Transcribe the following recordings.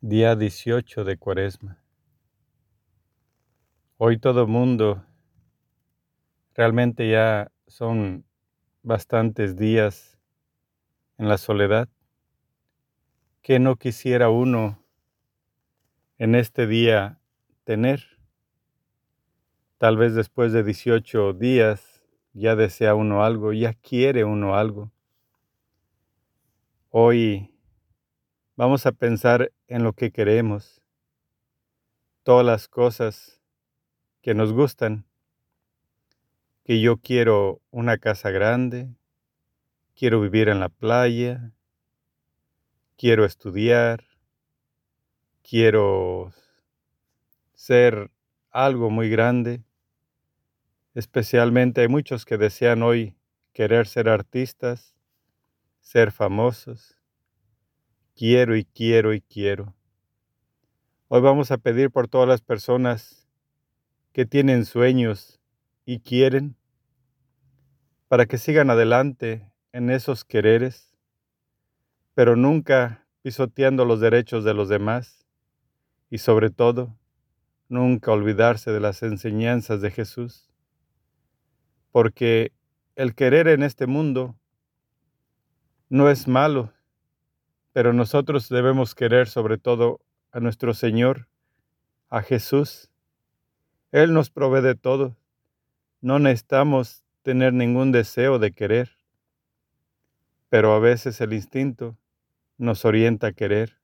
Día 18 de Cuaresma. Hoy todo mundo, realmente ya son bastantes días en la soledad, que no quisiera uno en este día tener. Tal vez después de 18 días ya desea uno algo, ya quiere uno algo. Hoy vamos a pensar en lo que queremos, todas las cosas que nos gustan, que yo quiero una casa grande, quiero vivir en la playa, quiero estudiar, quiero ser algo muy grande. Especialmente hay muchos que desean hoy querer ser artistas, ser famosos. Quiero y quiero y quiero. Hoy vamos a pedir por todas las personas que tienen sueños y quieren para que sigan adelante en esos quereres, pero nunca pisoteando los derechos de los demás y sobre todo, nunca olvidarse de las enseñanzas de Jesús, porque el querer en este mundo no es malo, pero nosotros debemos querer sobre todo a nuestro Señor, a Jesús. Él nos provee de todo. No necesitamos tener ningún deseo de querer, pero a veces el instinto nos orienta a querer.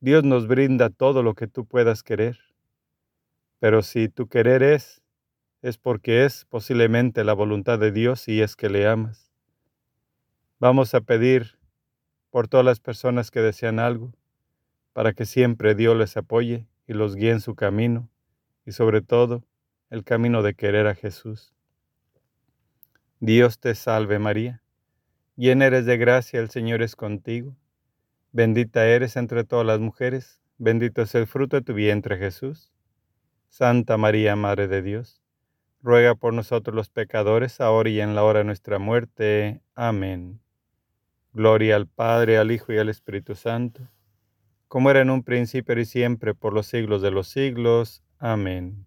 Dios nos brinda todo lo que tú puedas querer, pero si tu querer es, es porque es posiblemente la voluntad de Dios y es que le amas. Vamos a pedir por todas las personas que desean algo, para que siempre Dios les apoye y los guíe en su camino, y sobre todo el camino de querer a Jesús. Dios te salve María, llena eres de gracia, el Señor es contigo, bendita eres entre todas las mujeres, bendito es el fruto de tu vientre Jesús. Santa María, Madre de Dios, ruega por nosotros los pecadores, ahora y en la hora de nuestra muerte. Amén. Gloria al Padre, al Hijo y al Espíritu Santo, como era en un principio y siempre, por los siglos de los siglos. Amén.